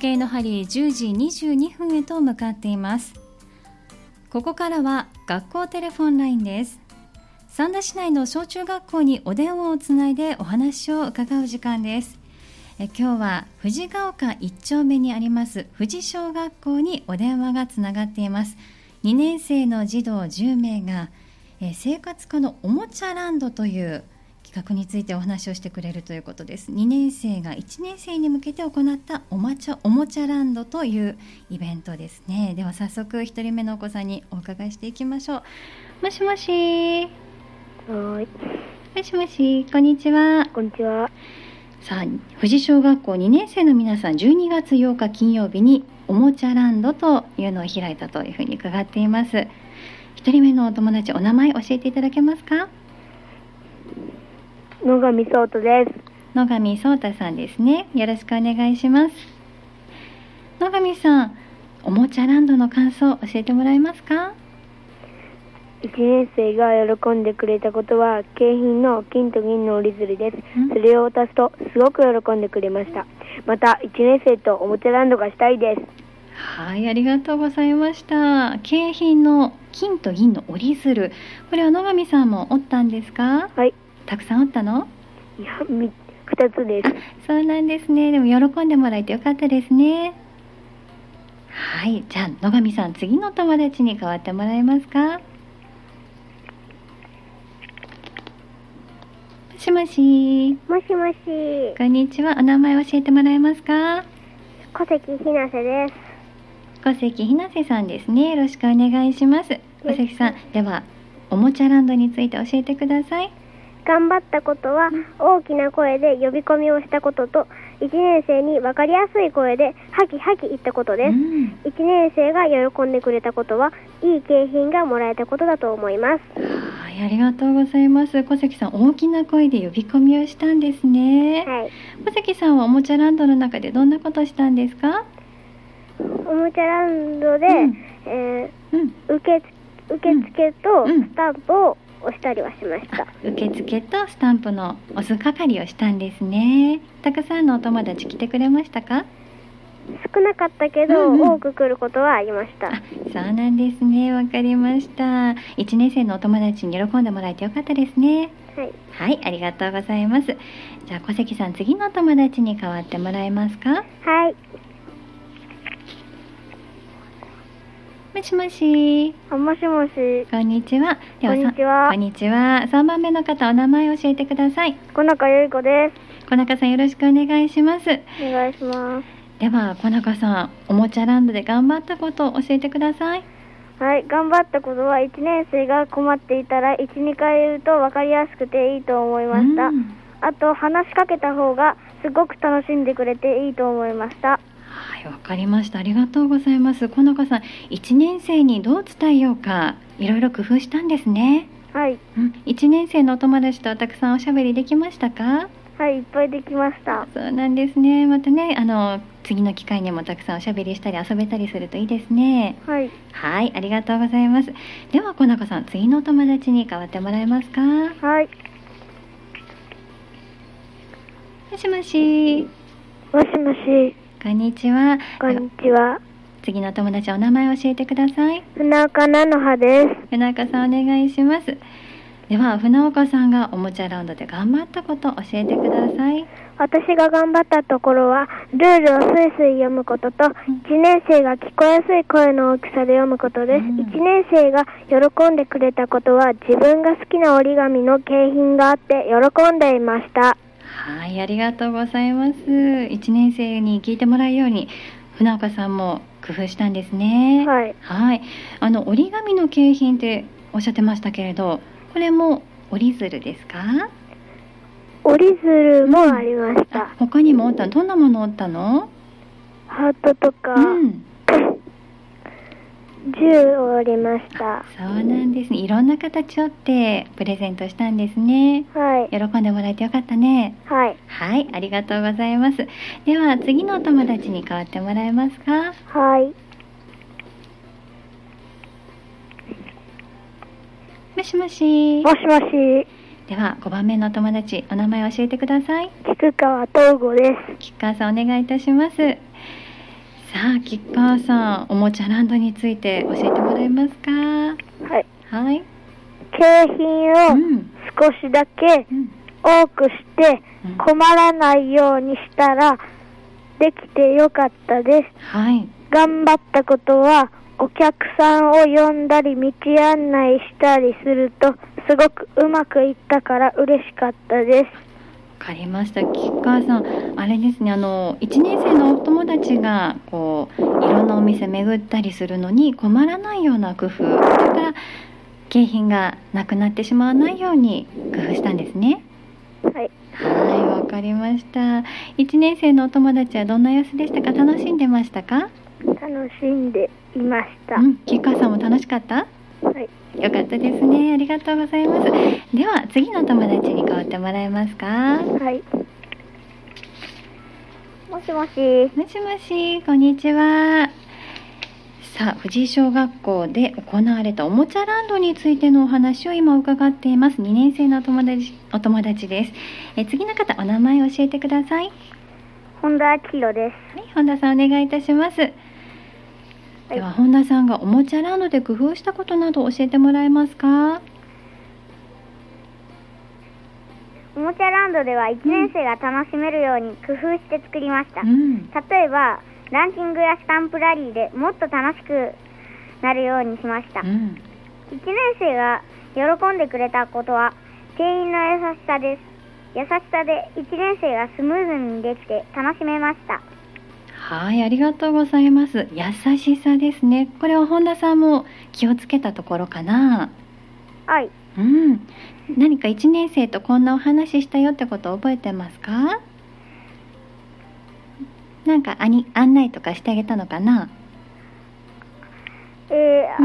計の針10時22分へと向かっています。ここからは学校テレフォンラインです。三田市内の小中学校にお電話をつないでお話を伺う時間です。え今日は藤ヶ丘一丁目にあります富士小学校にお電話がつながっています。2年生の児童10名がえ生活科のおもちゃランドという企画についてお話をしてくれるということです。2年生が1年生に向けて行ったおもちゃおもちゃランドというイベントですね。では早速1人目のお子さんにお伺いしていきましょう。もしもし。はい。もしもしこんにちは。こんにちは。さあ富士小学校2年生の皆さん12月8日金曜日におもちゃランドというのを開いたというふうに伺っています。1人目のお友達お名前教えていただけますか？野上聡太です。野上聡太さんですねよろしくお願いします野上さんおもちゃランドの感想教えてもらえますか？1年生が喜んでくれたことは景品の金と銀の折り鶴ですうん。それを渡すとすごく喜んでくれました。また1年生とおもちゃランドがしたいです。はいありがとうございました景品の金と銀の折り鶴これは野上さんも折ったんですか？はい。たくさん折ったの？いや、み2つです。そうなんですね。でも喜んでもらえてよかったですね。はい、じゃあ野上さん次の友達に代わってもらえますか？もしもし、もしもし、こんにちは。お名前教えてもらえますか？小関ひなせです。小関ひなせさんですね。よろしくお願いします。小関さん、ではおもちゃランドについて教えてください。頑張ったことは大きな声で呼び込みをしたことと1年生に分かりやすい声でハキハキ言ったことです。うん1年生が喜んでくれたことはいい景品がもらえたことだと思いますはい、ありがとうございます。小関さん、大きな声で呼び込みをしたんですね。はい小関さんはおもちゃランドの中でどんなことをしたんですか？おもちゃランドで、うんえうん、ー受付とうんスタンプを押したりはしました、受付とスタンプの押す係をしたんですね。たくさんのお友達来てくれましたか？少なかったけど、うんうん多く来ることはありましたあ、そうなんですね。わかりました。一年生のお友達に喜んでもらえてよかったですね。はいはい、ありがとうございます。じゃあ小関さん、次のお友達に代わってもらえますか？はいもしもし。あもしもしこんにちは。ではこんにちはこんにちは。三番目の方、お名前を教えてください。小中由衣子で小中さん、よろしくお願いします。すお願いしますでは、小中さん、おもちゃランドで頑張ったことを教えてください。はい頑張ったことは1年生が困っていたら12回言うと分かりやすくていいと思いました、うんあと話しかけた方がすごく楽しんでくれていいと思いましたはい、わかりました。ありがとうございます。小中さん、一年生にどう伝えようか、いろいろ工夫したんですね。はいうん、一年生のお友達とたくさんおしゃべりできましたか？はいいっぱいできましたそうなんですね。またね、あの次の機会にもたくさんおしゃべりしたり遊べたりするといいですね。はいはい、ありがとうございます。では、小中さん、次のお友達に代わってもらえますか？もはいしもし。もしもしこんにちは。こんにちは次のお友達、お名前を教えてください。船岡菜の葉です船岡さん、お願いします。では、船岡さんがおもちゃラウンドで頑張ったこと、教えてください。私が頑張ったところはルールをスイスイ読むことと1年生が聞こえやすい声の大きさで読むことです、うん1年生が喜んでくれたことは自分が好きな折り紙の景品があって喜んでいましたはい、ありがとうございます。一年生に聞いてもらうように、船岡さんも工夫したんですね。はいはい、あの折り紙の景品っておっしゃってましたけれど、これも折り鶴ですか？折り鶴もありました、あ、他にも折ったの？どんなもの折ったの？ハートとか、うん、銃を折りましたそうなんですね。いろんな形折ってプレゼントしたんですね。はい喜んでもらえてよかったね。はいはい、ありがとうございます。では次のお友達に代わってもらえますか？はいもしもし。もしもしでは5番目のお友達、お名前を教えてください。菊川東吾です吉川さんお願いいたします。さあ吉川さんおもちゃランドについて教えてもらえますか？はい。はい景品うをん少しだけうん多くしてうん困らないようにしたらできてよかったです。はい頑張ったことはお客さんを呼んだり道案内したりするとすごくうまくいったから嬉しかったです。わかりました吉川さんあれですねあの1年生のお友達がこういろんなお店巡ったりするのに困らないような工夫それから景品がなくなってしまわないように工夫したんですねはい。はいわかりました1年生のお友達はどんな様子でしたか？楽しんでましたか？楽しんでいました。うん吉川さんも楽しかった？はい。よかったですねありがとうございますでは次のお友達に代わってもらえますか？はい。もしもし。もしもし、こんにちは。さあ、藤井小学校で行われたおもちゃランドについてのお話を今伺っています。2年生のお友達お友達です。え次の方、お名前を教えてください。はい、本田明宏です。本田さんお願いいたします。では、本田さんがおもちゃランドで工夫したことなど教えてもらえますか？おもちゃランドでは1年生が楽しめるように工夫して作りました。うん。例えば、ランキングやスタンプラリーでもっと楽しくなるようにしました。1うん。年生が喜んでくれたことは、店員の優しさです。優しさで1年生がスムーズにできて楽しめました。はい、ありがとうございます。優しさですね。これは本田さんも気をつけたところかな？はい。うん、何か1年生とこんなお話したよってことを覚えてますか？なんかあに案内とかしてあげたのかな？えー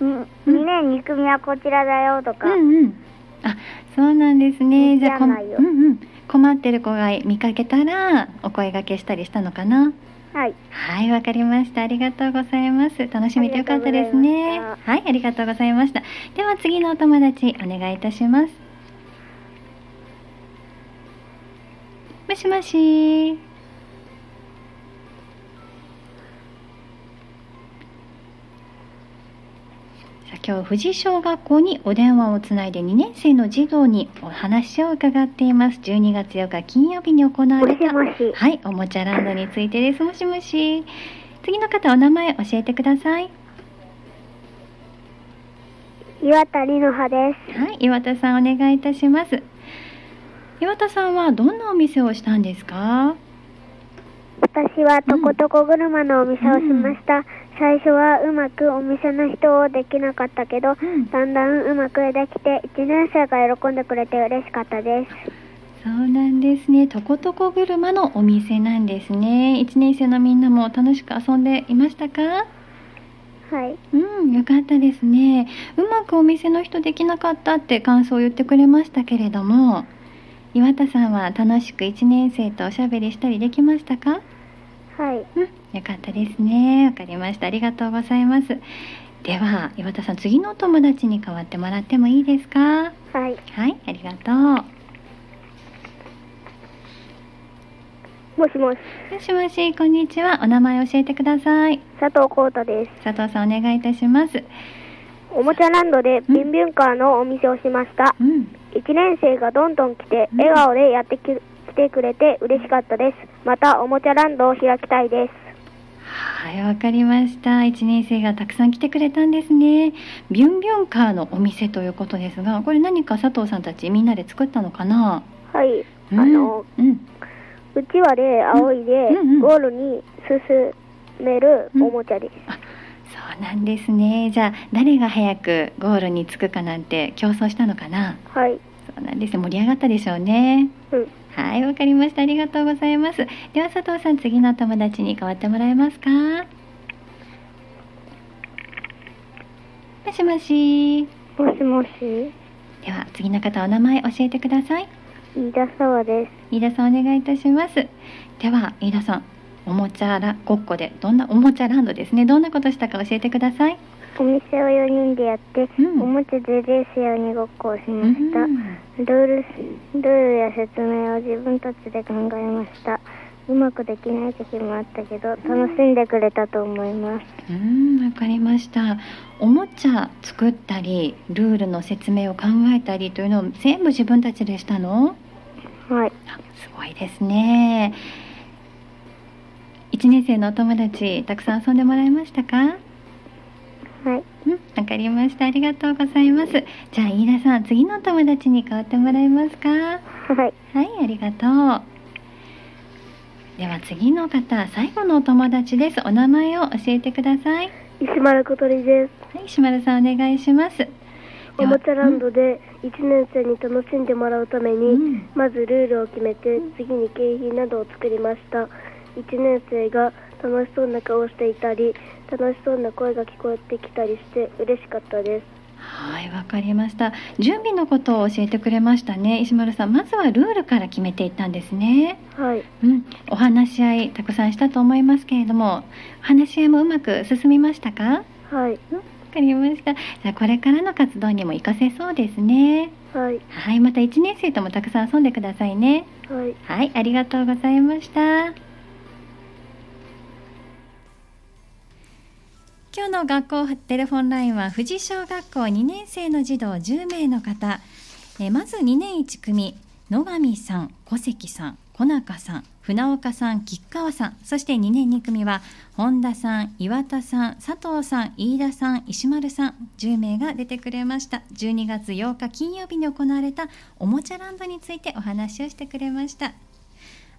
うん。に2年2組はこちらだよとか、うんうん。あそうなんですね。じゃあこうんうん、困ってる子が見かけたらお声掛けしたりしたのかな？はい。はいわかりました。ありがとうございます。楽しめてよかったですね。はいありがとうございました。では次のお友達お願いいたします。もしもし今日富士小学校にお電話をつないで2年生の児童にお話を伺っています12月8日金曜日に行わもれた。はい、おもちゃランドについてです。もしもし。次の方、お名前教えてください。岩田里乃葉です。はい、岩田さん、お願いいたします。岩田さんはどんなお店をしたんですか？私はとことこ車のお店をしました。最初はうまくお店の人をできなかったけど、うんだんだんうまくできて、1年生が喜んでくれて嬉しかったです。そうなんですね。とことこ車のお店なんですね。1年生のみんなも楽しく遊んでいましたか？はい。うん、よかったですね。うまくお店の人できなかったって感想を言ってくれましたけれども。岩田さんは楽しく1年生とおしゃべりしたりできましたか？はい。うん、よかったですね。わかりました。ありがとうございます。では、岩田さん、次のお友達に代わってもらってもいいですか？はい。はい、ありがとう。もしもし。もしもし、こんにちは。お名前教えてください。佐藤浩太です。佐藤さん、お願いいたします。おもちゃランドでビュンビュンカーのお店をしました。うん、1年生がどんどん来て、うん笑顔でやってき来てくれて嬉しかったです。またおもちゃランドを開きたいです。はい、わかりました。1年生がたくさん来てくれたんですね。ビュンビュンカーのお店ということですが、これ何か佐藤さんたちみんなで作ったのかな？はい。うんあの、うん、うちわで仰いでゴールに進めるおもちゃです。そうなんですね。じゃあ、誰が早くゴールに着くかなんて競争したのかな？はい。そうなんです。盛り上がったでしょうね。うん。はい、わかりました。ありがとうございます。では佐藤さん、次のお友達に代わってもらえますか？もしもし。もしもし。では次の方お名前教えてください。飯田沢です。飯田さんお願いいたします。では飯田さん、おもちゃらごっこでどんなおもちゃランドですね。どんなことしたか教えてください。お店を4人でやって、うんおもちゃでレースや鬼ごっこをしうました。んルールルールや説明を自分たちで考えました。うまくできない時もあったけど楽しんでくれたと思いますうんわかりましたおもちゃ作ったりルールの説明を考えたりというのを全部自分たちでしたの？はいすごいですね1年生のお友達たくさん遊んでもらいましたか？はいうん、わかりました。ありがとうございます。じゃあ、飯田さん、次のお友達に代わってもらえますか？ははいい、ありがとう。では、次の方、最後のお友達です。お名前を教えてください。石丸小鳥です。はい、石丸さん、お願いします。おもちゃランドで1年生に楽しんでもらうために、うんまずルールを決めて次に景品などを作りました1年生が楽しそうな顔をしていたり楽しそうな声が聞こえてきたりして嬉しかったですはい、わかりました。準備のことを教えてくれましたね。石丸さん、まずはルールから決めていったんですね。はいうん、お話し合いたくさんしたと思いますけれども、お話し合いもうまく進みましたか？はいわかりました。じゃあこれからの活動にも活かせそうですね。はいはい、また1年生ともたくさん遊んでくださいね。はいはい、ありがとうございました。今日の学校テレフォンラインは富士小学校2年生の児童10名の方。えまず2年1組野上さん、小関さん、小中さん、船岡さん、吉川さん、そして2年2組は本田さん、岩田さん、佐藤さん、飯田さん、石丸さん。10名が出てくれました。12月8日金曜日に行われたおもちゃランドについてお話をしてくれました。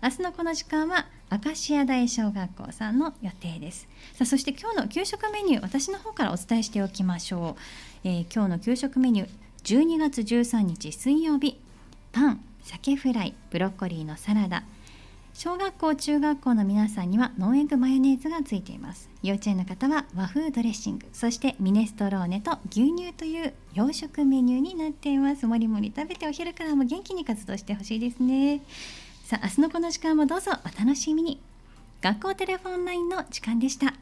明日のこの時間は明石家大小学校さんの予定です。さあそして今日の給食メニュー私の方からお伝えしておきましょう、えー今日の給食メニュー12月13日水曜日パン鮭フライブロッコリーのサラダ。小学校中学校の皆さんにはノンエッグマヨネーズがついています。幼稚園の方は和風ドレッシング。そしてミネストローネと牛乳という洋食メニューになっています。もりもり食べてお昼からも元気に活動してほしいですね。さあ明日のこの時間もどうぞお楽しみに。学校テレフォンラインの時間でした。